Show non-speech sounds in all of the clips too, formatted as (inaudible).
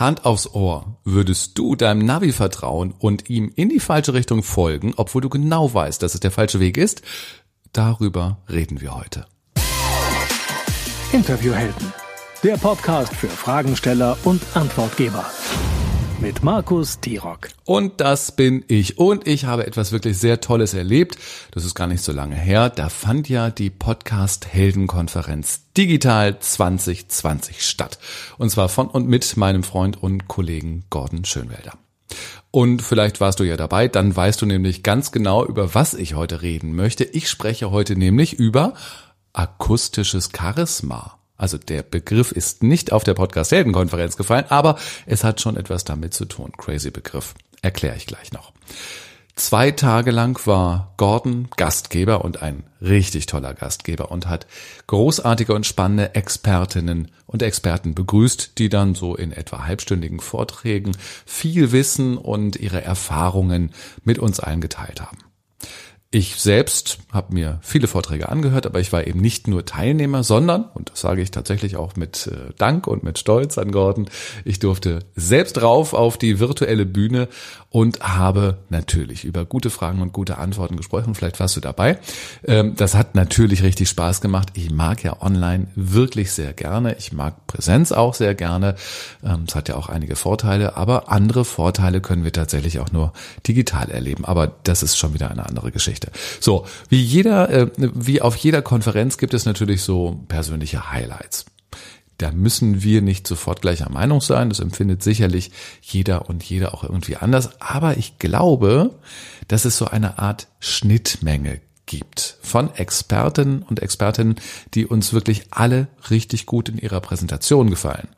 Hand aufs Ohr, würdest du deinem Navi vertrauen und ihm in die falsche Richtung folgen, obwohl du genau weißt, dass es der falsche Weg ist? Darüber reden wir heute. Interviewhelden, der Podcast für Fragensteller und Antwortgeber mit Markus Tirock. Und das bin ich. Und ich habe etwas wirklich sehr Tolles erlebt. Das ist gar nicht so lange her. Da fand ja die Podcast Heldenkonferenz Digital 2020 statt. Und zwar von und mit meinem Freund und Kollegen Gordon Schönwelder. Und vielleicht warst du ja dabei, dann weißt du nämlich ganz genau, über was ich heute reden möchte. Ich spreche heute nämlich über akustisches Charisma. Also der Begriff ist nicht auf der Podcast Heldenkonferenz gefallen, aber es hat schon etwas damit zu tun. Crazy Begriff. Erkläre ich gleich noch. Zwei Tage lang war Gordon Gastgeber und ein richtig toller Gastgeber und hat großartige und spannende Expertinnen und Experten begrüßt, die dann so in etwa halbstündigen Vorträgen viel Wissen und ihre Erfahrungen mit uns allen geteilt haben. Ich selbst habe mir viele Vorträge angehört, aber ich war eben nicht nur Teilnehmer, sondern, und das sage ich tatsächlich auch mit äh, Dank und mit Stolz an Gordon, ich durfte selbst rauf auf die virtuelle Bühne und habe natürlich über gute Fragen und gute Antworten gesprochen. Vielleicht warst du dabei. Ähm, das hat natürlich richtig Spaß gemacht. Ich mag ja online wirklich sehr gerne. Ich mag Präsenz auch sehr gerne. Ähm, es hat ja auch einige Vorteile, aber andere Vorteile können wir tatsächlich auch nur digital erleben. Aber das ist schon wieder eine andere Geschichte. So, wie jeder, äh, wie auf jeder Konferenz gibt es natürlich so persönliche Highlights. Da müssen wir nicht sofort gleicher Meinung sein. Das empfindet sicherlich jeder und jeder auch irgendwie anders. Aber ich glaube, dass es so eine Art Schnittmenge gibt von Experten und Expertinnen, die uns wirklich alle richtig gut in ihrer Präsentation gefallen.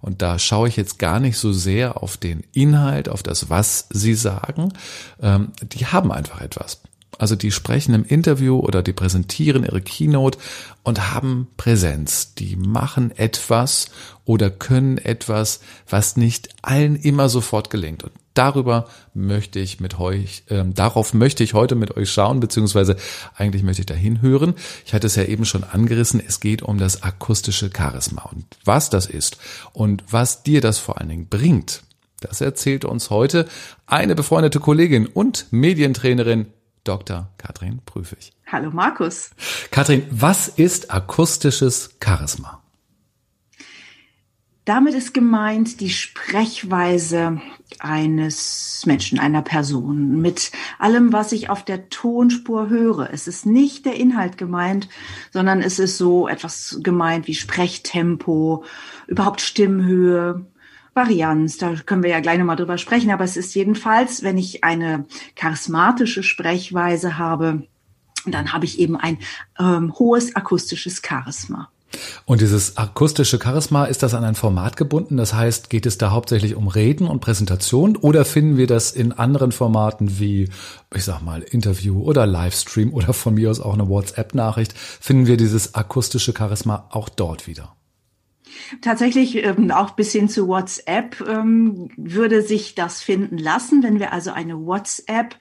Und da schaue ich jetzt gar nicht so sehr auf den Inhalt, auf das, was sie sagen. Ähm, die haben einfach etwas. Also die sprechen im Interview oder die präsentieren ihre Keynote und haben Präsenz. Die machen etwas oder können etwas, was nicht allen immer sofort gelingt. Und darüber möchte ich mit euch, äh, darauf möchte ich heute mit euch schauen, beziehungsweise eigentlich möchte ich dahin hören. Ich hatte es ja eben schon angerissen, es geht um das akustische Charisma und was das ist und was dir das vor allen Dingen bringt. Das erzählt uns heute eine befreundete Kollegin und Medientrainerin Dr. Katrin Prüfig. Hallo Markus. Katrin, was ist akustisches Charisma? Damit ist gemeint die Sprechweise eines Menschen, einer Person, mit allem, was ich auf der Tonspur höre. Es ist nicht der Inhalt gemeint, sondern es ist so etwas gemeint wie Sprechtempo, überhaupt Stimmhöhe, Varianz, da können wir ja gleich nochmal drüber sprechen, aber es ist jedenfalls, wenn ich eine charismatische Sprechweise habe, dann habe ich eben ein ähm, hohes akustisches Charisma. Und dieses akustische Charisma, ist das an ein Format gebunden? Das heißt, geht es da hauptsächlich um Reden und Präsentation oder finden wir das in anderen Formaten wie, ich sag mal, Interview oder Livestream oder von mir aus auch eine WhatsApp-Nachricht? Finden wir dieses akustische Charisma auch dort wieder? Tatsächlich ähm, auch bis hin zu WhatsApp ähm, würde sich das finden lassen, wenn wir also eine WhatsApp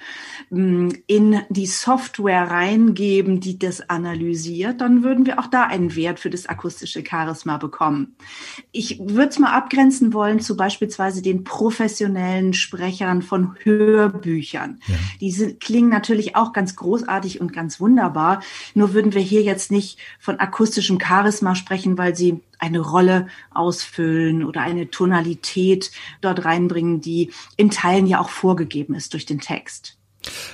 ähm, in die Software reingeben, die das analysiert, dann würden wir auch da einen Wert für das akustische Charisma bekommen. Ich würde es mal abgrenzen wollen zu beispielsweise den professionellen Sprechern von Hörbüchern. Ja. Die sind, klingen natürlich auch ganz großartig und ganz wunderbar. Nur würden wir hier jetzt nicht von akustischem Charisma sprechen, weil sie eine Rolle ausfüllen oder eine Tonalität dort reinbringen, die in Teilen ja auch vorgegeben ist durch den Text.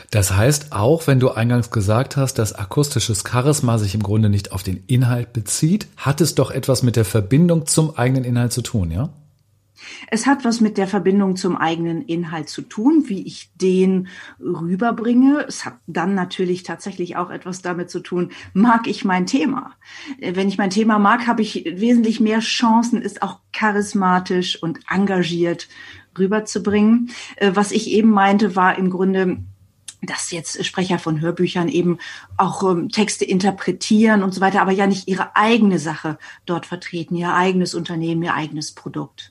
Das heißt, auch wenn du eingangs gesagt hast, dass akustisches Charisma sich im Grunde nicht auf den Inhalt bezieht, hat es doch etwas mit der Verbindung zum eigenen Inhalt zu tun, ja? Es hat was mit der Verbindung zum eigenen Inhalt zu tun, wie ich den rüberbringe. Es hat dann natürlich tatsächlich auch etwas damit zu tun, mag ich mein Thema. Äh, wenn ich mein Thema mag, habe ich wesentlich mehr Chancen, es auch charismatisch und engagiert rüberzubringen. Äh, was ich eben meinte, war im Grunde, dass jetzt Sprecher von Hörbüchern eben auch ähm, Texte interpretieren und so weiter, aber ja nicht ihre eigene Sache dort vertreten, ihr eigenes Unternehmen, ihr eigenes Produkt.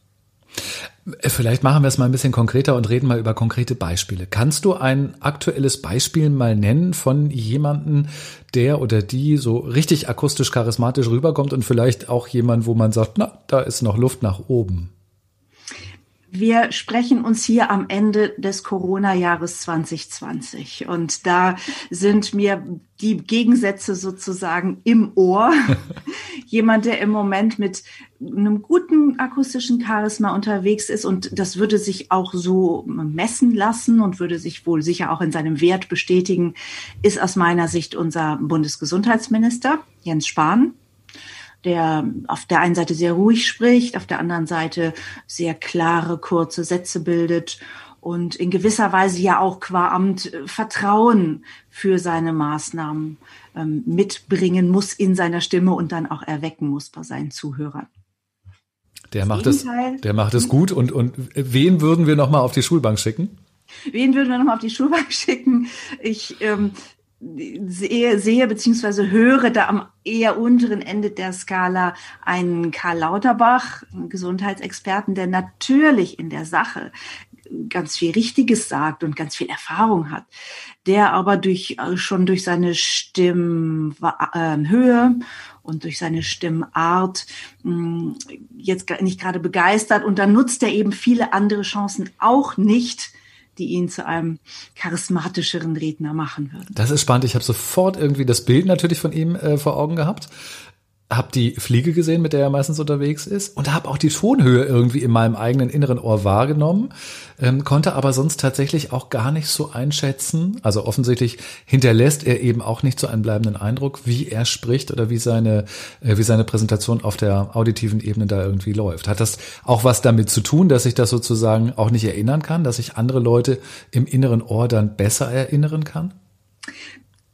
Vielleicht machen wir es mal ein bisschen konkreter und reden mal über konkrete Beispiele. Kannst du ein aktuelles Beispiel mal nennen von jemanden, der oder die so richtig akustisch charismatisch rüberkommt und vielleicht auch jemand, wo man sagt, na, da ist noch Luft nach oben? Wir sprechen uns hier am Ende des Corona-Jahres 2020 und da sind mir die Gegensätze sozusagen im Ohr. (laughs) Jemand, der im Moment mit einem guten akustischen Charisma unterwegs ist und das würde sich auch so messen lassen und würde sich wohl sicher auch in seinem Wert bestätigen, ist aus meiner Sicht unser Bundesgesundheitsminister Jens Spahn der auf der einen Seite sehr ruhig spricht, auf der anderen Seite sehr klare, kurze Sätze bildet und in gewisser Weise ja auch qua Amt äh, Vertrauen für seine Maßnahmen ähm, mitbringen muss in seiner Stimme und dann auch erwecken muss bei seinen Zuhörern. Der macht es, der macht es gut. Und, und wen würden wir nochmal auf die Schulbank schicken? Wen würden wir nochmal auf die Schulbank (laughs) schicken? Ich ähm, sehe, sehe beziehungsweise höre da am eher unteren Ende der Skala einen Karl Lauterbach, einen Gesundheitsexperten, der natürlich in der Sache ganz viel Richtiges sagt und ganz viel Erfahrung hat, der aber durch äh, schon durch seine Stimmhöhe und durch seine Stimmart hm, jetzt nicht gerade begeistert. Und dann nutzt er eben viele andere Chancen auch nicht, die ihn zu einem charismatischeren Redner machen würden. Das ist spannend. Ich habe sofort irgendwie das Bild natürlich von ihm äh, vor Augen gehabt habe die Fliege gesehen, mit der er meistens unterwegs ist und habe auch die Tonhöhe irgendwie in meinem eigenen inneren Ohr wahrgenommen, ähm, konnte aber sonst tatsächlich auch gar nicht so einschätzen. Also offensichtlich hinterlässt er eben auch nicht so einen bleibenden Eindruck, wie er spricht oder wie seine, äh, wie seine Präsentation auf der auditiven Ebene da irgendwie läuft. Hat das auch was damit zu tun, dass ich das sozusagen auch nicht erinnern kann, dass ich andere Leute im inneren Ohr dann besser erinnern kann?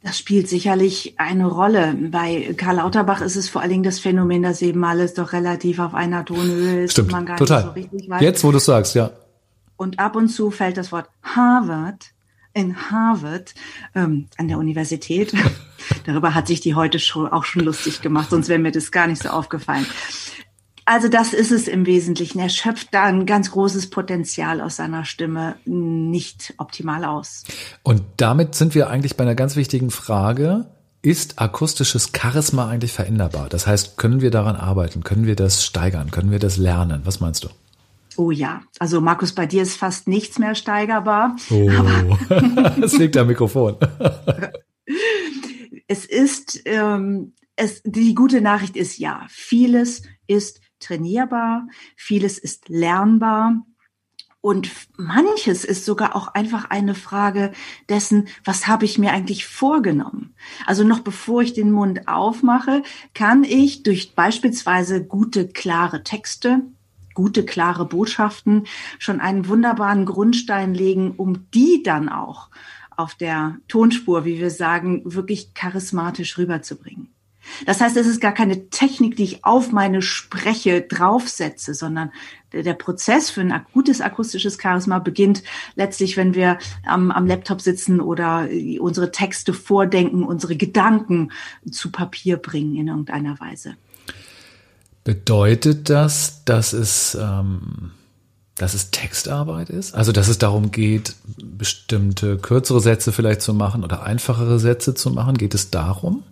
Das spielt sicherlich eine Rolle. Bei Karl Lauterbach ist es vor allen Dingen das Phänomen, dass eben alles doch relativ auf einer Tonhöhe ist. Stimmt, man gar total. Nicht so richtig weiß. Jetzt, wo du sagst, ja. Und ab und zu fällt das Wort Harvard in Harvard ähm, an der Universität. (laughs) Darüber hat sich die heute schon auch schon lustig gemacht, sonst wäre mir das gar nicht so aufgefallen. Also das ist es im Wesentlichen. Er schöpft da ein ganz großes Potenzial aus seiner Stimme nicht optimal aus. Und damit sind wir eigentlich bei einer ganz wichtigen Frage. Ist akustisches Charisma eigentlich veränderbar? Das heißt, können wir daran arbeiten? Können wir das steigern? Können wir das lernen? Was meinst du? Oh ja, also Markus, bei dir ist fast nichts mehr steigerbar. Oh, das (laughs) liegt am Mikrofon. (laughs) es ist, ähm, es, die gute Nachricht ist ja, vieles ist trainierbar, vieles ist lernbar. Und manches ist sogar auch einfach eine Frage dessen, was habe ich mir eigentlich vorgenommen? Also noch bevor ich den Mund aufmache, kann ich durch beispielsweise gute, klare Texte, gute, klare Botschaften schon einen wunderbaren Grundstein legen, um die dann auch auf der Tonspur, wie wir sagen, wirklich charismatisch rüberzubringen. Das heißt, es ist gar keine Technik, die ich auf meine Spreche draufsetze, sondern der, Prozess für ein gutes akustisches Charisma beginnt letztlich, wenn wir am, am Laptop sitzen oder unsere Texte vordenken, unsere Gedanken zu Papier bringen in irgendeiner Weise. Bedeutet das, dass es, ähm, dass es Textarbeit ist? Also, dass es darum geht, bestimmte kürzere Sätze vielleicht zu machen oder einfachere Sätze zu machen? Geht es darum?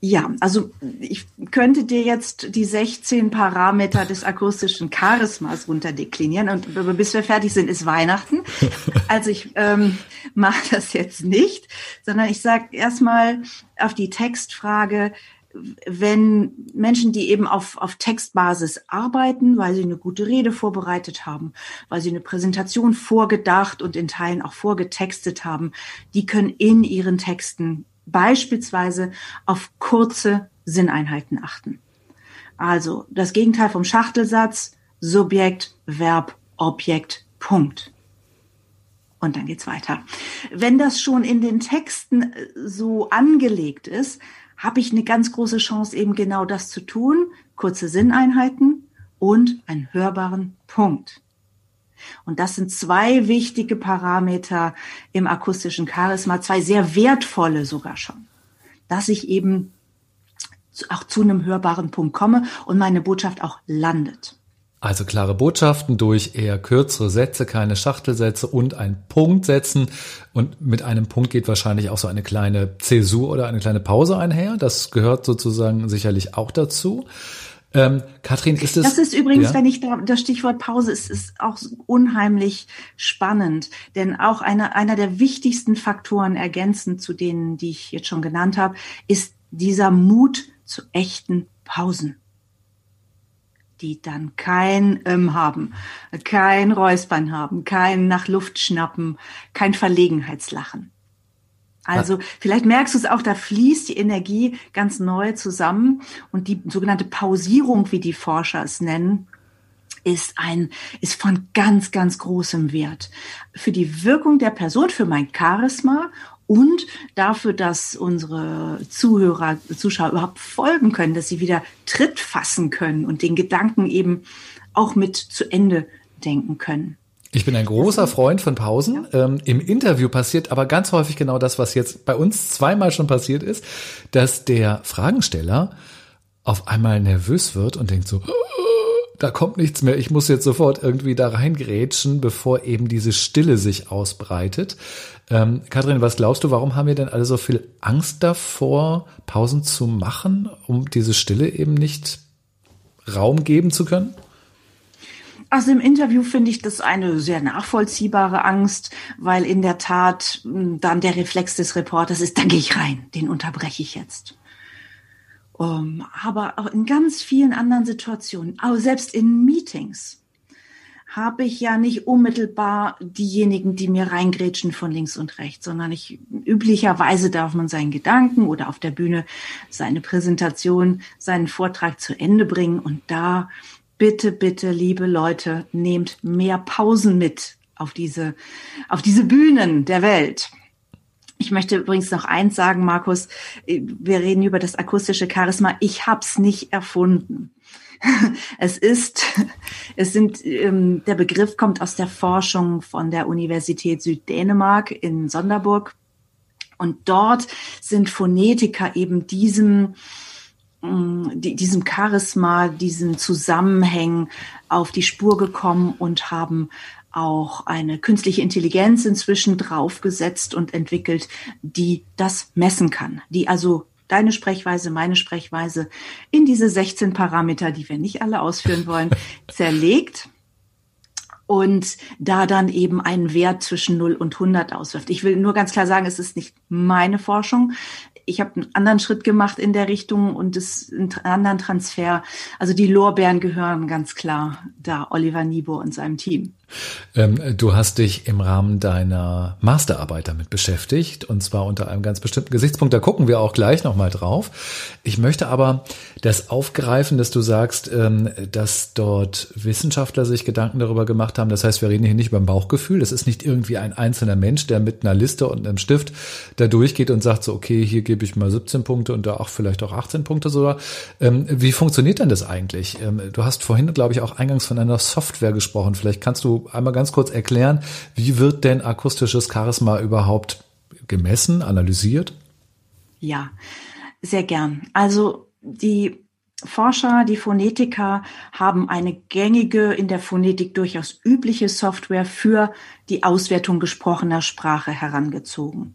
Ja, also ich könnte dir jetzt die 16 Parameter des akustischen Charismas runterdeklinieren und bis wir fertig sind, ist Weihnachten. (laughs) Also ich ähm, mache das jetzt nicht, sondern ich sage erstmal auf die Textfrage, wenn Menschen, die eben auf, auf Textbasis arbeiten, weil sie eine gute Rede vorbereitet haben, weil sie eine Präsentation vorgedacht und in Teilen auch vorgetextet haben, die können in ihren Texten beispielsweise auf kurze Sinneinheiten achten. Also das Gegenteil vom Schachtelsatz, Subjekt, Verb, Objekt, Punkt. Und dann geht's weiter. Wenn das schon in den Texten äh, so angelegt ist, habe ich eine ganz große Chance, eben genau das zu tun. Kurze Sinneinheiten und einen hörbaren Punkt. Und das sind zwei wichtige Parameter im akustischen Charisma, zwei sehr wertvolle sogar schon, dass ich eben auch zu einem hörbaren Punkt komme und meine Botschaft auch landet. Also klare Botschaften durch eher kürzere Sätze, keine Schachtelsätze und ein Punkt setzen. Und mit einem Punkt geht wahrscheinlich auch so eine kleine Zäsur oder eine kleine Pause einher. Das gehört sozusagen sicherlich auch dazu. Ähm, Katrin, ist es. Das ist übrigens, ja? wenn ich da, das Stichwort Pause ist, ist auch unheimlich spannend. Denn auch einer, einer der wichtigsten Faktoren ergänzend zu denen, die ich jetzt schon genannt habe, ist dieser Mut zu echten Pausen die dann kein ähm, haben, kein Räuspern haben, kein nach Luft schnappen, kein Verlegenheitslachen. Also vielleicht merkst du es auch, da fließt die Energie ganz neu zusammen. Und die sogenannte Pausierung, wie die Forscher es nennen, ist ein, ist von ganz, ganz großem Wert. Für die Wirkung der Person, für mein Charisma und dafür, dass unsere Zuhörer, Zuschauer überhaupt folgen können, dass sie wieder Tritt fassen können und den Gedanken eben auch mit zu Ende denken können. Ich bin ein großer Freund von Pausen. Ja. Ähm, Im Interview passiert aber ganz häufig genau das, was jetzt bei uns zweimal schon passiert ist, dass der Fragensteller auf einmal nervös wird und denkt so, da kommt nichts mehr, ich muss jetzt sofort irgendwie da reingrätschen, bevor eben diese Stille sich ausbreitet. Ähm, Kathrin, was glaubst du, warum haben wir denn alle so viel Angst davor, Pausen zu machen, um diese Stille eben nicht Raum geben zu können? Also im Interview finde ich das eine sehr nachvollziehbare Angst, weil in der Tat hm, dann der Reflex des Reporters ist, da gehe ich rein, den unterbreche ich jetzt. Um, aber auch in ganz vielen anderen Situationen, auch selbst in Meetings, habe ich ja nicht unmittelbar diejenigen, die mir reingrätschen von links und rechts, sondern ich üblicherweise darf man seinen Gedanken oder auf der Bühne seine Präsentation, seinen Vortrag zu Ende bringen und da bitte, bitte, liebe Leute, nehmt mehr Pausen mit auf diese, auf diese Bühnen der Welt. Ich möchte übrigens noch eins sagen, Markus. Wir reden über das akustische Charisma. Ich hab's nicht erfunden. (laughs) Es ist, (laughs) es sind, ähm, der Begriff kommt aus der Forschung von der Universität Süddänemark in Sonderburg. Und dort sind Phonetiker eben diesem, Mm, diesem Charisma, diesen Zusammenhängen auf die Spur gekommen und haben auch eine künstliche Intelligenz inzwischen draufgesetzt und entwickelt, die das messen kann, die also deine Sprechweise, meine Sprechweise in diese 16 Parameter, die wir nicht alle ausführen wollen, (laughs) zerlegt und da dann eben einen Wert zwischen 0 und 100 auswirft. Ich will nur ganz klar sagen, es ist nicht meine Forschung ich habe einen anderen Schritt gemacht in der Richtung und das einen anderen Transfer. Also die Lorbeeren gehören ganz klar da Oliver Niebuhr und seinem Team. Ähm, du hast dich im Rahmen deiner Masterarbeit damit beschäftigt und zwar unter einem ganz bestimmten Gesichtspunkt. Da gucken wir auch gleich nochmal drauf. Ich möchte aber das aufgreifen, dass du sagst, ähm, dass dort Wissenschaftler sich Gedanken darüber gemacht haben. Das heißt, wir reden hier nicht über ein Bauchgefühl. Das ist nicht irgendwie ein einzelner Mensch, der mit einer Liste und einem Stift da durchgeht und sagt so, okay, hier gebe ich mal 17 Punkte und da auch vielleicht auch 18 Punkte sogar. Ähm, wie funktioniert denn das eigentlich? Du hast vorhin, glaube ich, auch eingangs von einer Software gesprochen. Vielleicht kannst du einmal ganz kurz erklären, wie wird denn akustisches Charisma überhaupt gemessen, analysiert? Ja, sehr gern. Also die Forscher, die Phonetiker haben eine gängige, in der Phonetik durchaus übliche Software für die Auswertung gesprochener Sprache herangezogen,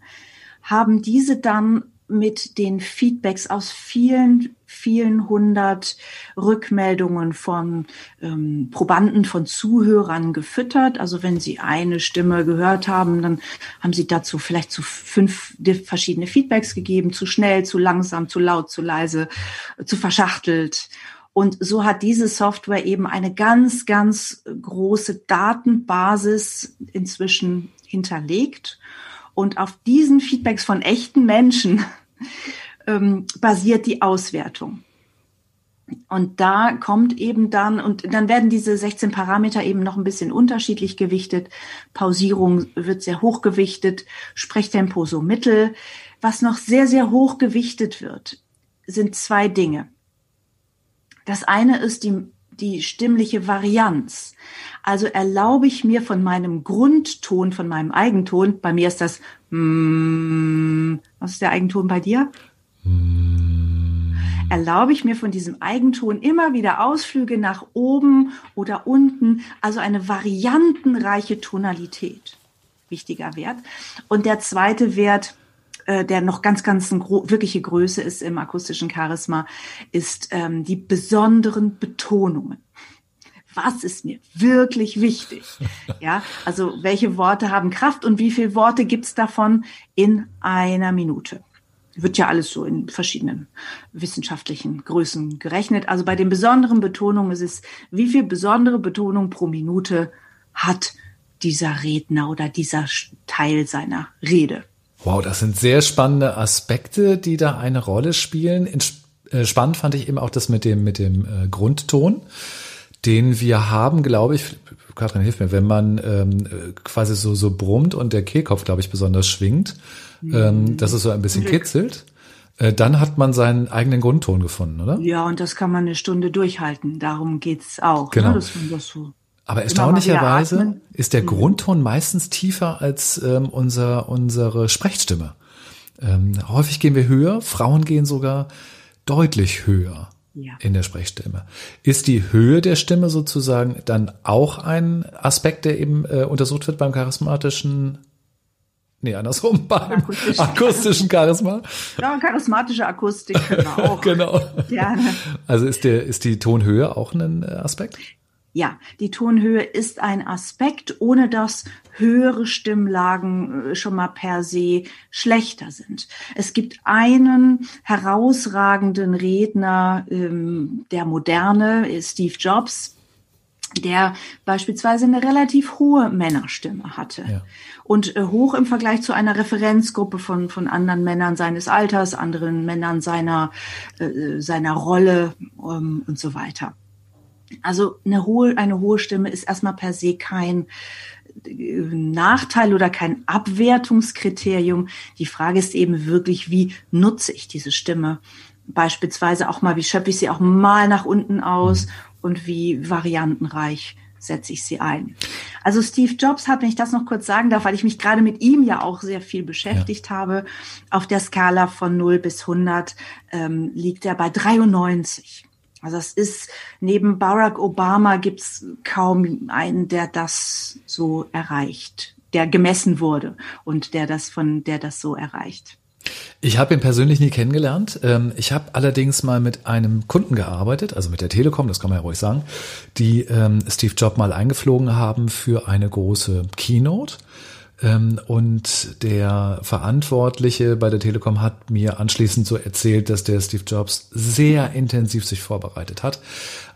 haben diese dann mit den Feedbacks aus vielen, vielen hundert Rückmeldungen von ähm, Probanden, von Zuhörern gefüttert. Also wenn Sie eine Stimme gehört haben, dann haben Sie dazu vielleicht zu fünf verschiedene Feedbacks gegeben, zu schnell, zu langsam, zu laut, zu leise, zu verschachtelt. Und so hat diese Software eben eine ganz, ganz große Datenbasis inzwischen hinterlegt und auf diesen Feedbacks von echten Menschen (laughs) ähm, basiert die Auswertung. Und da kommt eben dann, und dann werden diese 16 Parameter eben noch ein bisschen unterschiedlich gewichtet. Pausierung wird sehr hoch gewichtet, Sprechtempo so mittel. Was noch sehr, sehr hoch gewichtet wird, sind zwei Dinge. Das eine ist die die stimmliche Varianz. Also erlaube ich mir von meinem Grundton, von meinem Eigenton, bei mir ist das, mm, was ist der Eigenton bei dir? Mm. Erlaube ich mir von diesem Eigenton immer wieder Ausflüge nach oben oder unten, also eine variantenreiche Tonalität. Wichtiger Wert. Und der zweite Wert äh, der noch ganz, ganz wirkliche Größe ist im akustischen Charisma, ist ähm, die besonderen Betonungen. Was ist mir wirklich wichtig? (laughs) Ja, also welche Worte haben Kraft und wie viele Worte gibt's davon in einer Minute? Wird ja alles so in verschiedenen wissenschaftlichen Größen gerechnet. Also bei den besonderen Betonungen ist es, wie viel besondere Betonung pro Minute hat dieser Redner oder dieser Teil seiner Rede. Wow, das sind sehr spannende Aspekte, die da eine Rolle spielen. Äh, spannend fand ich eben auch das mit dem, mit dem äh, Grundton, den wir haben, glaube ich, Katrin hilft mir, wenn man ähm, quasi so, so brummt und der Kehlkopf, glaube ich, besonders schwingt, mhm. ähm, dass es so ein bisschen kitzelt. Äh, dann hat man seinen eigenen Grundton gefunden, oder? Ja, und das kann man eine Stunde durchhalten. Darum geht's auch. Ne, genau. Ne, dass man das so aber erstaunlicherweise ist der mhm. Grundton meistens tiefer als ähm, unser, unsere Sprechstimme. Ähm, häufig gehen wir höher, Frauen gehen sogar deutlich höher ja. in der Sprechstimme. Ist die Höhe der Stimme sozusagen dann auch ein Aspekt, der eben äh, untersucht wird beim charismatischen Nee, andersrum, (laughs) beim akustischen, akustischen Charisma. Ja, charismatische Akustik können wir (laughs) auch. genau. Gerne. Also ist der, ist die Tonhöhe auch ein äh, Aspekt? Ja, die Tonhöhe ist ein Aspekt, ohne dass höhere Stimmlagen äh, schon mal per se schlechter sind. Es gibt einen herausragenden Redner ähm, der Moderne, Steve Jobs, der beispielsweise eine relativ hohe Männerstimme hatte ja. und äh, hoch im Vergleich zu einer Referenzgruppe von von anderen Männern seines Alters, anderen Männern seiner äh, seiner Rolle ähm, und so weiter. Also eine hohe, eine hohe Stimme ist erstmal per se kein äh, Nachteil oder kein Abwertungskriterium. Die Frage ist eben wirklich, wie nutze ich diese Stimme? Beispielsweise auch mal, wie schöpfe ich sie auch mal nach unten aus und wie variantenreich setze ich sie ein. Also Steve Jobs hat, wenn ich das noch kurz sagen darf, weil ich mich gerade mit ihm ja auch sehr viel beschäftigt ja. habe, auf der Skala von 0 bis 100 ähm, liegt er bei 93. Also es ist neben Barack Obama gibt's kaum einen, der das so erreicht, der gemessen wurde und der das von der das so erreicht. Ich habe ihn persönlich nie kennengelernt. Ähm, ich habe allerdings mal mit einem Kunden gearbeitet, also mit der Telekom, das kann man ja ruhig sagen, die ähm, Steve Jobs mal eingeflogen haben für eine große Keynote. Ähm, und der Verantwortliche bei der Telekom hat mir anschließend so erzählt, dass der Steve Jobs sehr intensiv sich vorbereitet hat.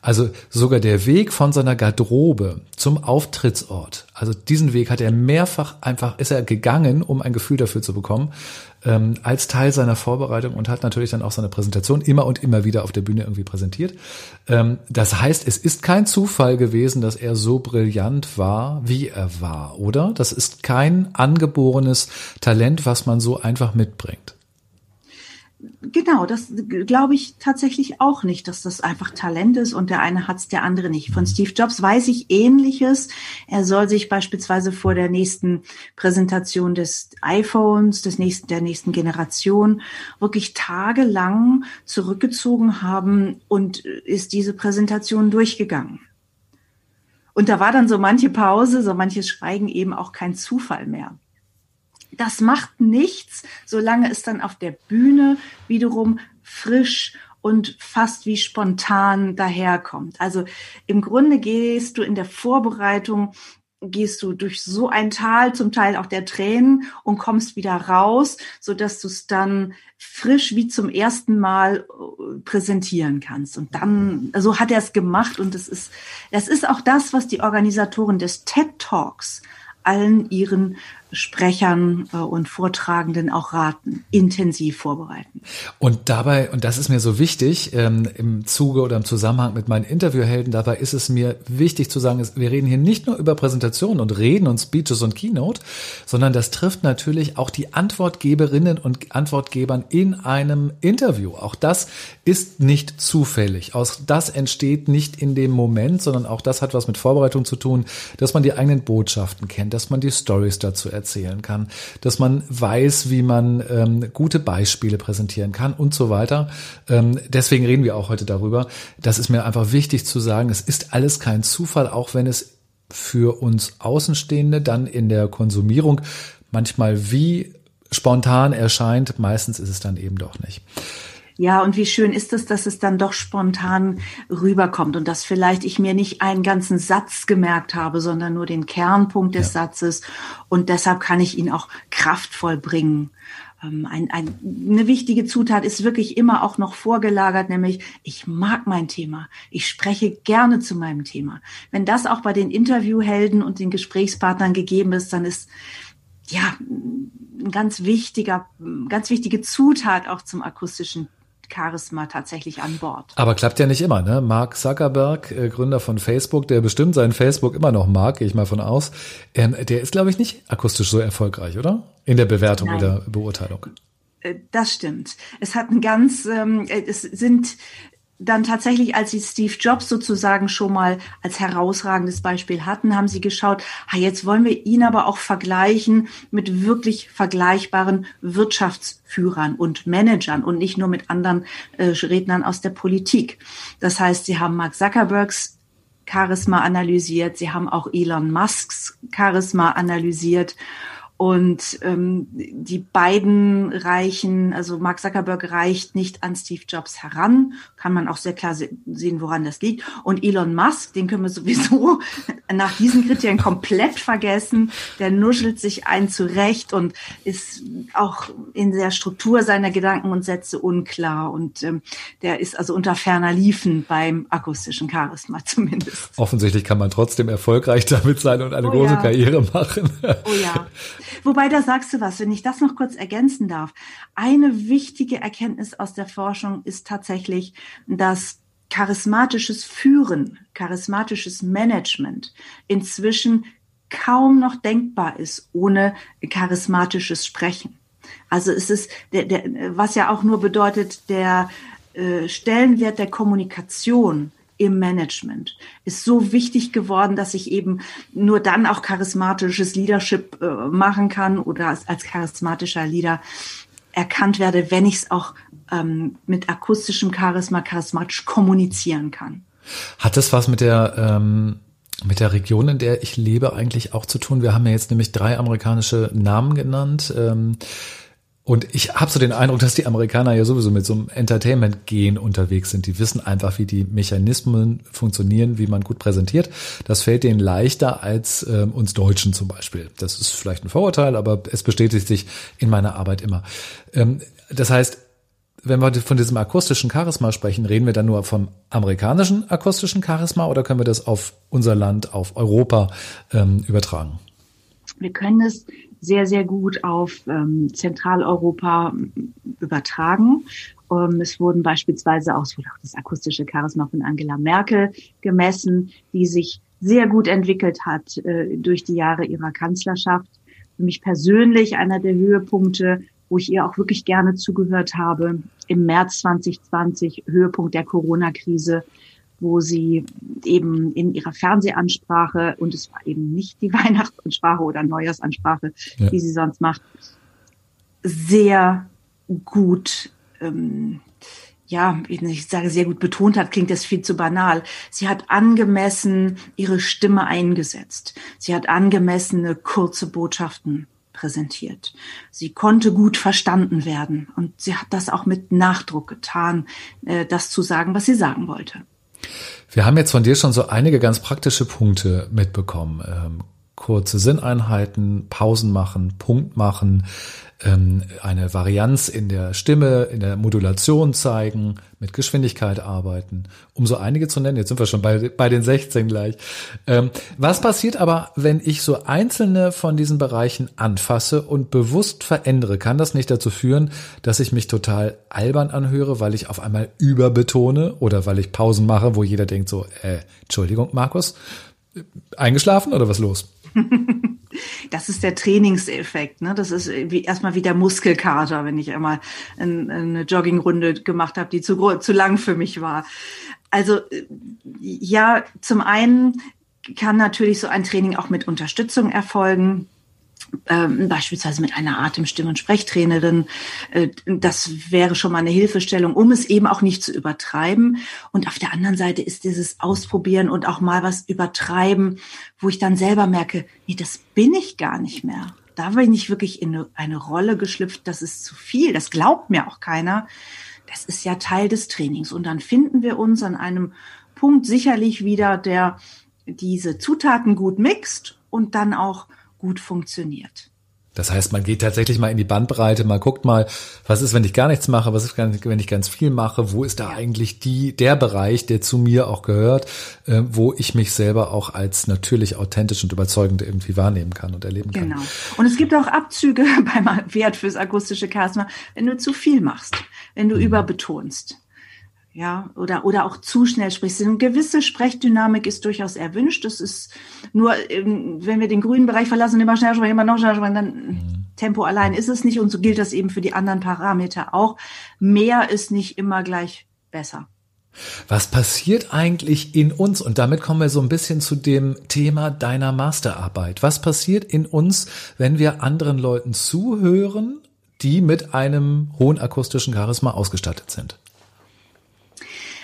Also sogar der Weg von seiner Garderobe zum Auftrittsort, also diesen Weg hat er mehrfach einfach, ist er gegangen, um ein Gefühl dafür zu bekommen, ähm, als Teil seiner Vorbereitung und hat natürlich dann auch seine Präsentation immer und immer wieder auf der Bühne irgendwie präsentiert. Ähm, das heißt, es ist kein Zufall gewesen, dass er so brillant war, wie er war, oder? Das ist kein angeborenes Talent, was man so einfach mitbringt. Genau, das glaube ich tatsächlich auch nicht, dass das einfach Talent ist und der eine hat's, der andere nicht. Von. Steve Jobs weiß ich Ähnliches. Er soll sich beispielsweise vor der nächsten Präsentation des iPhones, des nächsten, der nächsten Generation, wirklich tagelang zurückgezogen haben und ist diese Präsentation durchgegangen. Und da war dann so manche Pause, so manches Schweigen eben auch kein Zufall mehr. Das macht nichts, solange es dann auf der Bühne wiederum frisch und fast wie spontan daherkommt. Also im Grunde gehst du in der Vorbereitung gehst du durch so ein Tal, zum Teil auch der Tränen und kommst wieder raus, so dass du es dann frisch wie zum ersten Mal äh, präsentieren kannst. Und dann, so hat er es gemacht und das ist, das ist auch das, was die Organisatoren des TED Talks allen ihren Sprechern äh, und Vortragenden auch raten, intensiv vorbereiten. Und dabei, und das ist mir so wichtig, ähm, im Zuge oder im Zusammenhang mit meinen Interviewhelden, dabei ist es mir wichtig zu sagen, wir reden hier nicht nur über Präsentationen und Reden und Speeches und Keynote, sondern das trifft natürlich auch die Antwortgeberinnen und Antwortgebern in einem Interview. Auch das ist nicht zufällig. Auch das entsteht nicht in dem Moment, sondern auch das hat was mit Vorbereitung zu tun, dass man die eigenen Botschaften kennt, dass man die Stories dazu erzählen kann, dass man weiß, wie man ähm, gute Beispiele präsentieren kann und so weiter. Ähm, deswegen reden wir auch heute darüber. Das ist mir einfach wichtig zu sagen. Es ist alles kein Zufall, auch wenn es für uns Außenstehende dann in der Konsumierung manchmal wie spontan erscheint, meistens ist es dann eben doch nicht. Ja, und wie schön ist es, dass es dann doch spontan rüberkommt und dass vielleicht ich mir nicht einen ganzen Satz gemerkt habe, sondern nur den Kernpunkt des ja. Satzes und deshalb kann ich ihn auch kraftvoll bringen. Ähm, ein, ein, eine wichtige Zutat ist wirklich immer auch noch vorgelagert, nämlich ich mag mein Thema. Ich spreche gerne zu meinem Thema. Wenn das auch bei den Interviewhelden und den Gesprächspartnern gegeben ist, dann ist ja ein ganz wichtiger, ganz wichtige Zutat auch zum akustischen Charisma tatsächlich an Bord. Aber klappt ja nicht immer, ne? Mark Zuckerberg, äh, Gründer von Facebook, der bestimmt sein Facebook immer noch mag, gehe ich mal von aus, ähm, der ist, glaube ich, nicht akustisch so erfolgreich, oder? In der Bewertung Nein. oder Beurteilung. Äh, das stimmt. Es hat ein ganz, ähm, es sind dann tatsächlich, als sie Steve Jobs sozusagen schon mal als herausragendes Beispiel hatten, haben sie geschaut, ha, jetzt wollen wir ihn aber auch vergleichen mit wirklich vergleichbaren Wirtschaftsführern und Managern und nicht nur mit anderen äh, Rednern aus der Politik. Das heißt, sie haben Mark Zuckerbergs Charisma analysiert, sie haben auch Elon Musks Charisma analysiert und ähm, die beiden reichen, also Mark Zuckerberg reicht nicht an Steve Jobs heran, kann man auch sehr klar se sehen, woran das liegt. Und Elon Musk, den können wir sowieso (laughs) nach diesen Kriterien komplett vergessen. Der nuschelt sich ein zurecht und ist auch in der Struktur seiner Gedanken und Sätze unklar. Und ähm, der ist also unter ferner Liefen beim akustischen Charisma (laughs) zumindest. Offensichtlich kann man trotzdem erfolgreich damit sein und eine oh, große ja. Karriere machen. Oh ja. Wobei, da sagst du was, wenn ich das noch kurz ergänzen darf. Eine wichtige Erkenntnis aus der Forschung ist tatsächlich, dass charismatisches Führen, charismatisches Management inzwischen kaum noch denkbar ist ohne charismatisches Sprechen. Also es ist, der, der, was ja auch nur bedeutet, der äh, Stellenwert der Kommunikation im Management ist so wichtig geworden, dass ich eben nur dann auch charismatisches Leadership äh, machen kann oder als, als charismatischer Leader erkannt werde, wenn ich es auch ähm, mit akustischem Charisma charismatisch kommunizieren kann. Hat das was mit der ähm, mit der Region, in der ich lebe, eigentlich auch zu tun? Wir haben ja jetzt nämlich drei amerikanische Namen genannt. Ähm, und ich habe so den Eindruck, dass die Amerikaner ja sowieso mit so einem Entertainment-Gen unterwegs sind. Die wissen einfach, wie die Mechanismen funktionieren, wie man gut präsentiert. Das fällt denen leichter als ähm, uns Deutschen zum Beispiel. Das ist vielleicht ein Vorurteil, aber es bestätigt sich in meiner Arbeit immer. Ähm, das heißt, wenn wir von diesem akustischen Charisma sprechen, reden wir dann nur vom amerikanischen akustischen Charisma oder können wir das auf unser Land, auf Europa ähm, übertragen? Wir können es sehr, sehr gut auf ähm, Zentraleuropa übertragen. Um, es wurden beispielsweise auch, es wurde auch das akustische Charisma von Angela Merkel gemessen, die sich sehr gut entwickelt hat äh, durch die Jahre ihrer Kanzlerschaft. Für mich persönlich einer der Höhepunkte, wo ich ihr auch wirklich gerne zugehört habe, im März 2020, Höhepunkt der Corona-Krise, wo sie eben in ihrer Fernsehansprache, und es war eben nicht die (laughs) Weihnachtsansprache oder Neujahrsansprache, ja. die sie sonst macht, sehr gut, ähm, ja, ich sage sehr gut betont hat, klingt das viel zu banal. Sie hat angemessen ihre Stimme eingesetzt. Sie hat angemessene kurze Botschaften präsentiert. Sie konnte gut verstanden werden und sie hat das auch mit Nachdruck getan, äh, das zu sagen, was sie sagen wollte. Wir haben jetzt von dir schon so einige ganz praktische Punkte mitbekommen. Ähm, kurze Sinneinheiten, Pausen machen, Punkt machen, ähm, eine Varianz in der Stimme, in der Modulation zeigen, mit Geschwindigkeit arbeiten, um so einige zu nennen. Jetzt sind wir schon bei, bei den 16 gleich. Ähm, was passiert aber, wenn ich so einzelne von diesen Bereichen anfasse und bewusst verändere? Kann das nicht dazu führen, dass ich mich total albern anhöre, weil ich auf einmal überbetone oder weil ich Pausen mache, wo jeder denkt so, äh, Entschuldigung, Markus, eingeschlafen oder was los? (laughs) das ist der Trainingseffekt. Ne? Das ist wie, erstmal wie der Muskelkater, wenn ich einmal eine Joggingrunde gemacht habe, die zu, zu lang für mich war. Also ja, zum einen kann natürlich so ein Training auch mit Unterstützung erfolgen. Ähm, beispielsweise mit einer Atemstimme- und Sprechtrainerin. Äh, das wäre schon mal eine Hilfestellung, um es eben auch nicht zu übertreiben. Und auf der anderen Seite ist dieses Ausprobieren und auch mal was übertreiben, wo ich dann selber merke, nee, das bin ich gar nicht mehr. Da bin ich wirklich in eine, eine Rolle geschlüpft, das ist zu viel, das glaubt mir auch keiner. Das ist ja Teil des Trainings. Und dann finden wir uns an einem Punkt sicherlich wieder, der diese Zutaten gut mixt und dann auch gut funktioniert. Das heißt, man geht tatsächlich mal in die Bandbreite, man guckt mal, was ist, wenn ich gar nichts mache, was ist, wenn ich ganz viel mache, wo ist da eigentlich die, der Bereich, der zu mir auch gehört, äh, wo ich mich selber auch als natürlich authentisch und überzeugend irgendwie wahrnehmen kann und erleben kann. Genau. Und es gibt auch Abzüge (laughs) beim Wert fürs akustische Charisma, wenn du zu viel machst, wenn du mhm. überbetonst ja, oder, oder auch zu schnell sprichst. Eine gewisse Sprechdynamik ist durchaus erwünscht. Das ist nur, ähm, wenn wir den grünen Bereich verlassen, immer schneller sprechen, immer noch schneller sprechen, dann mhm. Tempo allein ist es nicht. Und so gilt das eben für die anderen Parameter auch. Mehr ist nicht immer gleich besser. Was passiert eigentlich in uns? Und damit kommen wir so ein bisschen zu dem Thema deiner Masterarbeit. Was passiert in uns, wenn wir anderen Leuten zuhören, die mit einem hohen akustischen Charisma ausgestattet sind?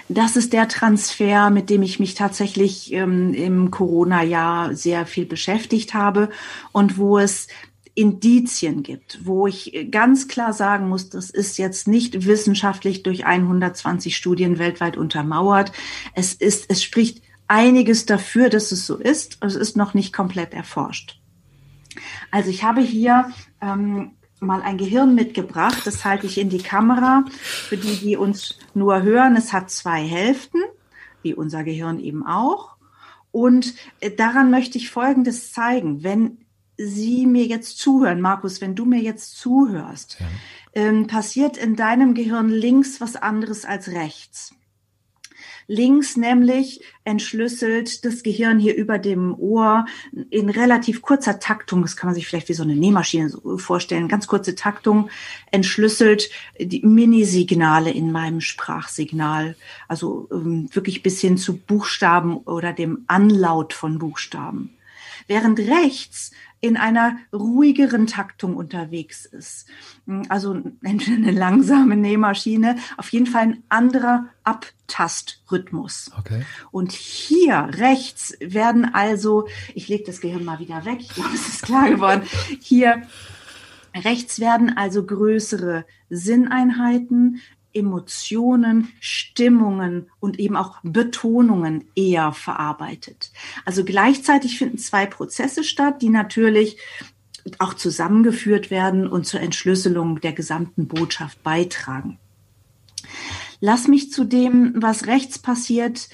Das ist der Transfer, mit dem ich mich tatsächlich ähm, im Corona-Jahr sehr viel beschäftigt habe und wo es Indizien gibt, wo ich ganz klar sagen muss, das ist jetzt nicht wissenschaftlich durch 120 Studien weltweit untermauert. Es ist, es spricht einiges dafür, dass es so ist. Es ist noch nicht komplett erforscht. Also ich habe hier ähm, mal ein Gehirn mitgebracht. Das halte ich in die Kamera. Für die, die uns nur hören, es hat zwei Hälften, wie unser Gehirn eben auch. Und äh, daran möchte ich Folgendes zeigen. Wenn Sie mir jetzt zuhören, Markus, wenn du mir jetzt zuhörst, ja. ähm, passiert in deinem Gehirn links was anderes als rechts. Links nämlich entschlüsselt das Gehirn hier über dem Ohr in relativ kurzer Taktung, das kann man sich vielleicht wie so eine Nähmaschine vorstellen, ganz kurze Taktung, entschlüsselt die Minisignale in meinem Sprachsignal, also ähm, wirklich bis hin zu Buchstaben oder dem Anlaut von Buchstaben. Während rechts in einer ruhigeren Taktung unterwegs ist. Also eine langsame Nähmaschine, auf jeden Fall ein anderer Abtastrhythmus. Okay. Und hier rechts werden also, ich lege das Gehirn mal wieder weg, ich glaube, es ist klar geworden, hier rechts werden also größere Sinneinheiten, Emotionen, Stimmungen und eben auch Betonungen eher verarbeitet. Also gleichzeitig finden zwei Prozesse statt, die natürlich auch zusammengeführt werden und zur Entschlüsselung der gesamten Botschaft beitragen. Lass mich zu dem, was rechts passiert,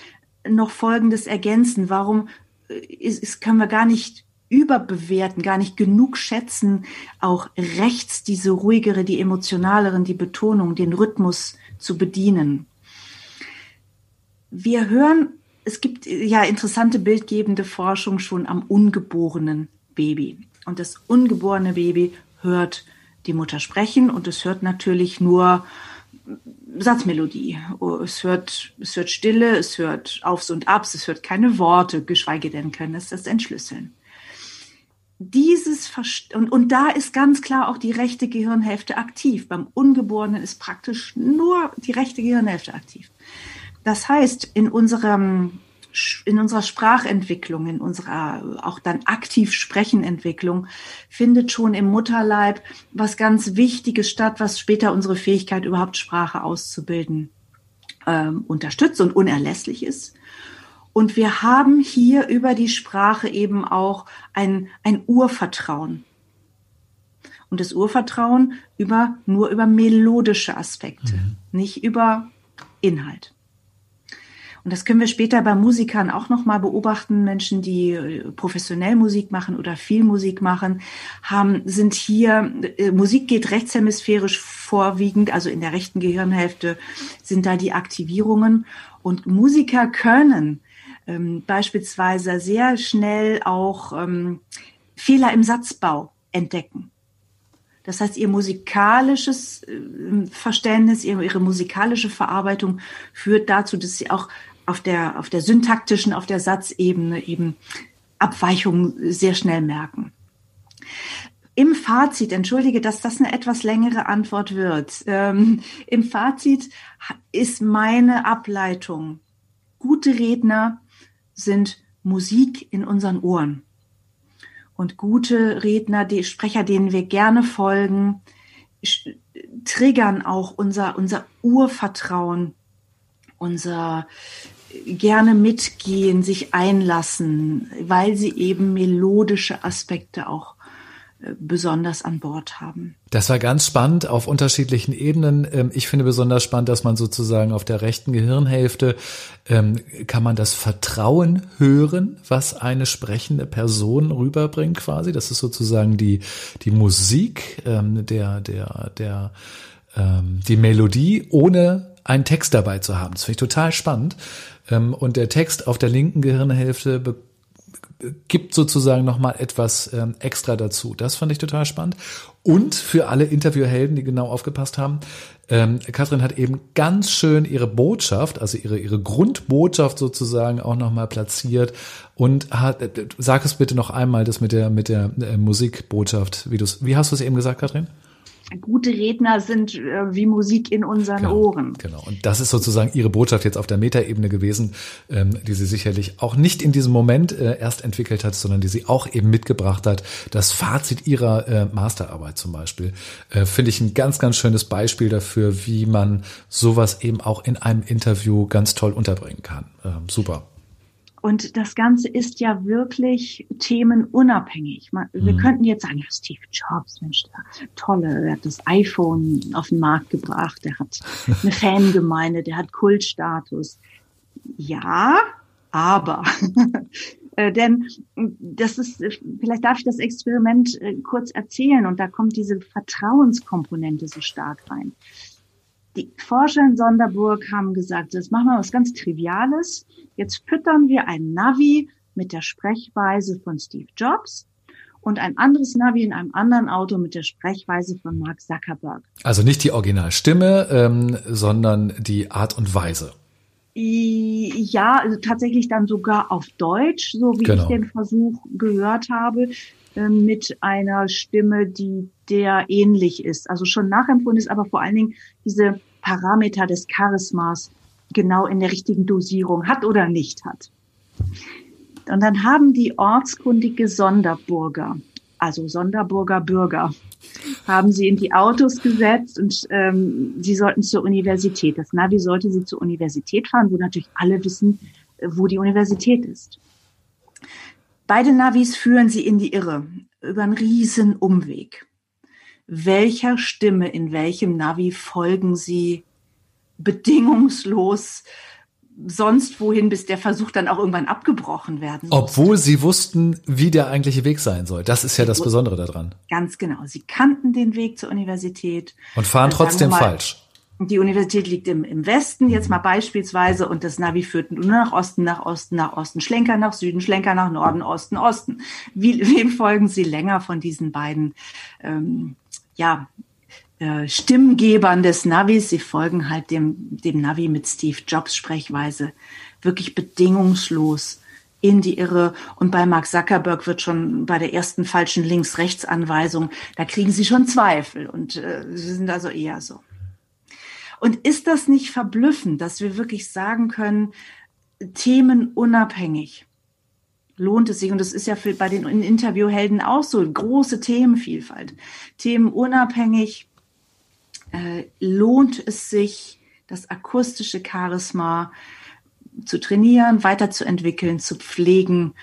noch Folgendes ergänzen. Warum ist, ist, können wir gar nicht überbewerten, gar nicht genug schätzen, auch rechts diese ruhigere, die emotionaleren, die Betonung, den Rhythmus zu bedienen. Wir hören, es gibt ja interessante bildgebende Forschung schon am ungeborenen Baby. Und das ungeborene Baby hört die Mutter sprechen und es hört natürlich nur Satzmelodie. Es hört, es hört Stille, es hört Aufs und Abs, es hört keine Worte, geschweige denn können es das entschlüsseln dieses Verst und, und da ist ganz klar auch die rechte Gehirnhälfte aktiv. Beim Ungeborenen ist praktisch nur die rechte Gehirnhälfte aktiv. Das heißt, in unserem in unserer Sprachentwicklung, in unserer auch dann aktiv Sprechenentwicklung findet schon im Mutterleib was ganz Wichtiges statt, was später unsere Fähigkeit überhaupt Sprache auszubilden ähm, unterstützt und unerlässlich ist. Und wir haben hier über die Sprache eben auch ein, ein Urvertrauen. Und das Urvertrauen über, nur über melodische Aspekte, mhm. nicht über Inhalt. Und das können wir später bei Musikern auch nochmal beobachten. Menschen, die äh, professionell Musik machen oder viel Musik machen, haben, sind hier, äh, Musik geht rechtshemisphärisch vorwiegend, also in der rechten Gehirnhälfte sind da die Aktivierungen. Und Musiker können ähm, beispielsweise sehr schnell auch ähm, Fehler im Satzbau entdecken. Das heißt, ihr musikalisches äh, Verständnis, ihre, ihre musikalische Verarbeitung führt dazu, dass sie auch auf der, auf der syntaktischen, auf der Satzebene eben Abweichungen sehr schnell merken. im Fazit, entschuldige, dass das eine etwas längere Antwort wird. Ähm, Im Fazit ist meine Ableitung. Gute Redner sind Musik in unseren Ohren. Und gute Redner, die Sprecher, denen wir gerne folgen, triggern auch unser, unser Urvertrauen, unser gerne mitgehen, sich einlassen, weil sie eben melodische Aspekte auch besonders an Bord haben. Das war ganz spannend auf unterschiedlichen Ebenen. Ähm, ich finde besonders spannend, dass man sozusagen auf der rechten Gehirnhälfte ähm, kann man das Vertrauen hören, was eine sprechende Person rüberbringt quasi. Das ist sozusagen die, die Musik, ähm, der, der, der, die Melodie, ohne einen Text dabei zu haben. Das finde ich total spannend. Und der Text auf der linken Gehirnhälfte gibt sozusagen nochmal etwas ähm, extra dazu. Das fand ich total spannend. Und für alle Interviewhelden, die genau aufgepasst haben, ähm, Katrin hat eben ganz schön ihre Botschaft, also ihre, ihre Grundbotschaft sozusagen auch nochmal platziert und hat, äh, sag es bitte noch einmal, das mit der, mit der äh, Musikbotschaft, wie du wie hast du es eben gesagt, Katrin? Gute Redner sind äh, wie Musik in unseren genau, Ohren. Genau. Und das ist sozusagen Ihre Botschaft jetzt auf der Metaebene gewesen, ähm, die sie sicherlich auch nicht in diesem Moment äh, erst entwickelt hat, sondern die sie auch eben mitgebracht hat. Das Fazit ihrer äh, Masterarbeit zum Beispiel äh, finde ich ein ganz, ganz schönes Beispiel dafür, wie man sowas eben auch in einem Interview ganz toll unterbringen kann. Ähm, super. Und das Ganze ist ja wirklich themenunabhängig. Wir mhm. könnten jetzt sagen, ja, Steve Jobs, Mensch, der tolle, der hat das iPhone auf den Markt gebracht, der hat eine (laughs) Fangemeinde, der hat Kultstatus. Ja, aber (laughs) äh, denn das ist, vielleicht darf ich das Experiment äh, kurz erzählen und da kommt diese Vertrauenskomponente so stark rein. Die Forscher in Sonderburg haben gesagt, das machen wir was ganz Triviales. Jetzt füttern wir ein Navi mit der Sprechweise von Steve Jobs und ein anderes Navi in einem anderen Auto mit der Sprechweise von Mark Zuckerberg. Also nicht die Originalstimme, ähm, sondern die Art und Weise. Ja, also tatsächlich dann sogar auf Deutsch, so wie genau. ich den Versuch gehört habe, äh, mit einer Stimme, die der ähnlich ist. Also schon nachempfunden ist, aber vor allen Dingen diese Parameter des Charismas genau in der richtigen Dosierung hat oder nicht hat. Und dann haben die ortskundige Sonderburger, also Sonderburger Bürger, haben sie in die Autos gesetzt und ähm, sie sollten zur Universität. Das Navi sollte sie zur Universität fahren, wo natürlich alle wissen, wo die Universität ist. Beide Navis führen sie in die Irre über einen riesen Umweg welcher Stimme in welchem Navi folgen Sie bedingungslos sonst wohin, bis der Versuch dann auch irgendwann abgebrochen werden. Obwohl Sie wussten, wie der eigentliche Weg sein soll. Das ist ja das Besondere daran. Ganz genau. Sie kannten den Weg zur Universität. Und fahren trotzdem mal, falsch. Die Universität liegt im, im Westen, jetzt mal beispielsweise, und das Navi führt nur nach Osten, nach Osten, nach Osten, Schlenker nach Süden, Schlenker nach Norden, Osten, Osten. Wie, wem folgen Sie länger von diesen beiden ähm, ja, äh, Stimmgebern des Navis. Sie folgen halt dem, dem Navi mit Steve Jobs Sprechweise wirklich bedingungslos in die Irre. Und bei Mark Zuckerberg wird schon bei der ersten falschen Links-Rechts-Anweisung, da kriegen sie schon Zweifel und äh, sie sind also eher so. Und ist das nicht verblüffend, dass wir wirklich sagen können, themenunabhängig lohnt es sich, und das ist ja für, bei den Interviewhelden auch so, große Themenvielfalt. Themenunabhängig äh, lohnt es sich, das akustische Charisma zu trainieren, weiterzuentwickeln, zu pflegen,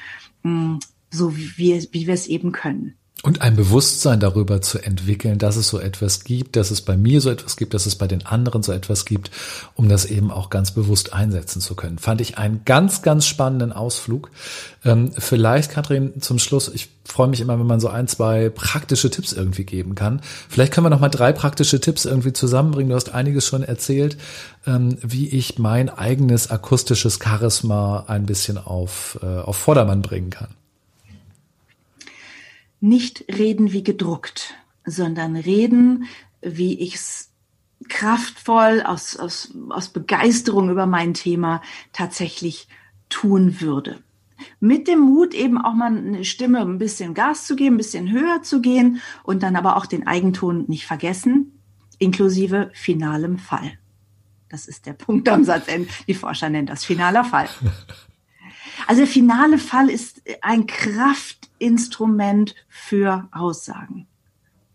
mh, mm, so wie wie wir es eben können. Und ein Bewusstsein darüber zu entwickeln, dass es so etwas gibt, dass es bei mir so etwas gibt, dass es bei den anderen so etwas gibt, um das eben auch ganz bewusst einsetzen zu können. Fand ich einen ganz, ganz spannenden Ausflug. Ähm, vielleicht, Katrin, zum Schluss, ich freue mich immer, wenn man so ein, zwei praktische Tipps irgendwie geben kann. Vielleicht können wir noch mal drei praktische Tipps irgendwie zusammenbringen. Du hast einiges schon erzählt, ähm, wie ich mein eigenes akustisches Charisma ein bisschen auf, äh, auf Vordermann bringen kann nicht reden wie gedruckt, sondern reden, wie ich es kraftvoll aus, aus, aus Begeisterung über mein Thema tatsächlich tun würde. mit dem Mut eben auch mal eine Stimme ein bisschen Gas zu geben, ein bisschen höher zu gehen und dann aber auch den Eigenton nicht vergessen, inklusive finalem Fall. Das ist der Punkt am Satzende. Die Forscher nennen das finaler Fall. (laughs) Also der finale Fall ist ein Kraftinstrument für Aussagen.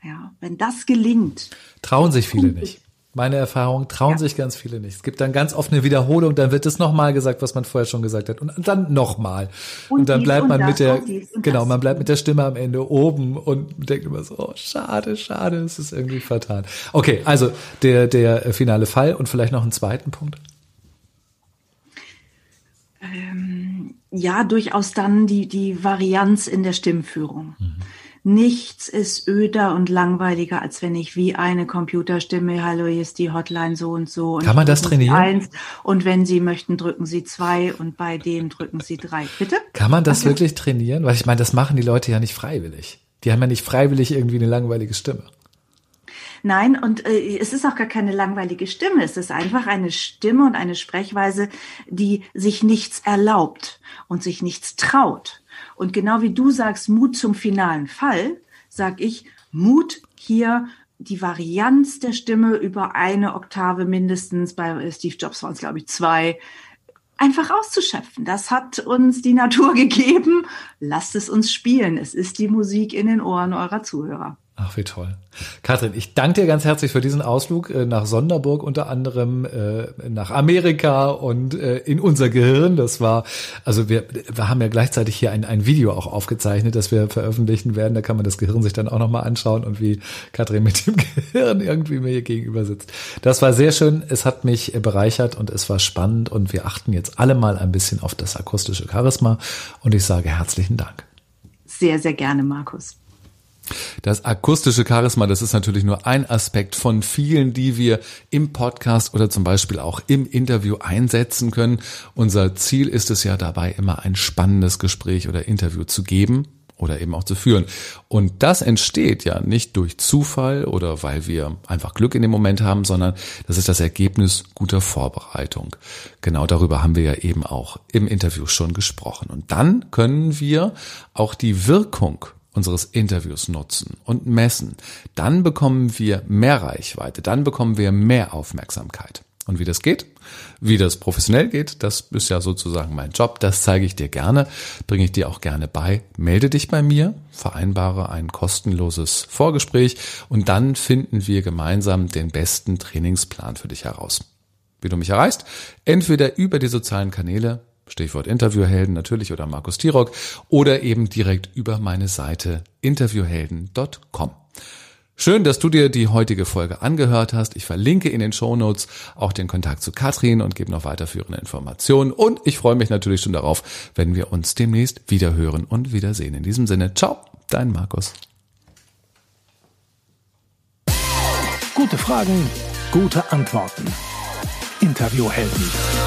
Ja, wenn das gelingt. Trauen sich viele nicht meine Erfahrung, trauen ja. sich ganz viele nicht. Es gibt dann ganz oft eine Wiederholung, dann wird es nochmal gesagt, was man vorher schon gesagt hat. Und dann nochmal. Und, und, dann bleibt man mit der, genau, man bleibt mit der Stimme am Ende oben und denkt immer so, oh, schade, schade, es ist irgendwie fatal. Okay, also der, der finale Fall und vielleicht noch einen zweiten Punkt. Ähm, ja, durchaus dann die, die Varianz in der Stimmführung. Mhm. Nichts ist öder und langweiliger, als wenn ich wie eine Computerstimme, hallo, hier ist die Hotline so und so. Und Kann man das trainieren? Eins, und wenn Sie möchten, drücken Sie zwei und bei dem drücken Sie drei. Bitte? Kann man das okay. wirklich trainieren? Weil ich meine, das machen die Leute ja nicht freiwillig. Die haben ja nicht freiwillig irgendwie eine langweilige Stimme. Nein, und äh, es ist auch gar keine langweilige Stimme. Es ist einfach eine Stimme und eine Sprechweise, die sich nichts erlaubt und sich nichts traut. Und genau wie du sagst, Mut zum finalen Fall, sag ich Mut hier die Varianz der Stimme über eine Oktave mindestens, bei Steve Jobs waren es, glaube ich, zwei, einfach auszuschöpfen. Das hat uns die Natur (laughs) gegeben. Lasst es uns spielen. Es ist die Musik in den Ohren eurer Zuhörer. Ach, wie toll. Katrin, ich danke dir ganz herzlich für diesen Ausflug äh, nach Sonderburg, unter anderem äh, nach Amerika und äh, in unser Gehirn. Das war, also wir, wir haben ja gleichzeitig hier ein, ein Video auch aufgezeichnet, das wir veröffentlichen werden. Da kann man das Gehirn sich dann auch nochmal anschauen und wie Katrin mit dem (laughs) Gehirn irgendwie mir hier gegenüber sitzt. Das war sehr schön. Es hat mich bereichert und es war spannend und wir achten jetzt alle mal ein bisschen auf das akustische Charisma und ich sage herzlichen Dank. Sehr, sehr gerne, Markus. Das akustische Charisma, das ist natürlich nur ein Aspekt von vielen, die wir im Podcast oder zum Beispiel auch im Interview einsetzen können. Unser Ziel ist es ja dabei, immer ein spannendes Gespräch oder Interview zu geben oder eben auch zu führen. Und das entsteht ja nicht durch Zufall oder weil wir einfach Glück in dem Moment haben, sondern das ist das Ergebnis guter Vorbereitung. Genau darüber haben wir ja eben auch im Interview schon gesprochen. Und dann können wir auch die Wirkung unseres Interviews nutzen und messen, dann bekommen wir mehr Reichweite, dann bekommen wir mehr Aufmerksamkeit. Und wie das geht, wie das professionell geht, das ist ja sozusagen mein Job, das zeige ich dir gerne, bringe ich dir auch gerne bei. Melde dich bei mir, vereinbare ein kostenloses Vorgespräch und dann finden wir gemeinsam den besten Trainingsplan für dich heraus. Wie du mich erreichst? Entweder über die sozialen Kanäle, Stichwort Interviewhelden natürlich oder Markus Tirock oder eben direkt über meine Seite interviewhelden.com. Schön, dass du dir die heutige Folge angehört hast. Ich verlinke in den Shownotes auch den Kontakt zu Katrin und gebe noch weiterführende Informationen. Und ich freue mich natürlich schon darauf, wenn wir uns demnächst wiederhören und wiedersehen. In diesem Sinne, ciao, dein Markus. Gute Fragen, gute Antworten. Interviewhelden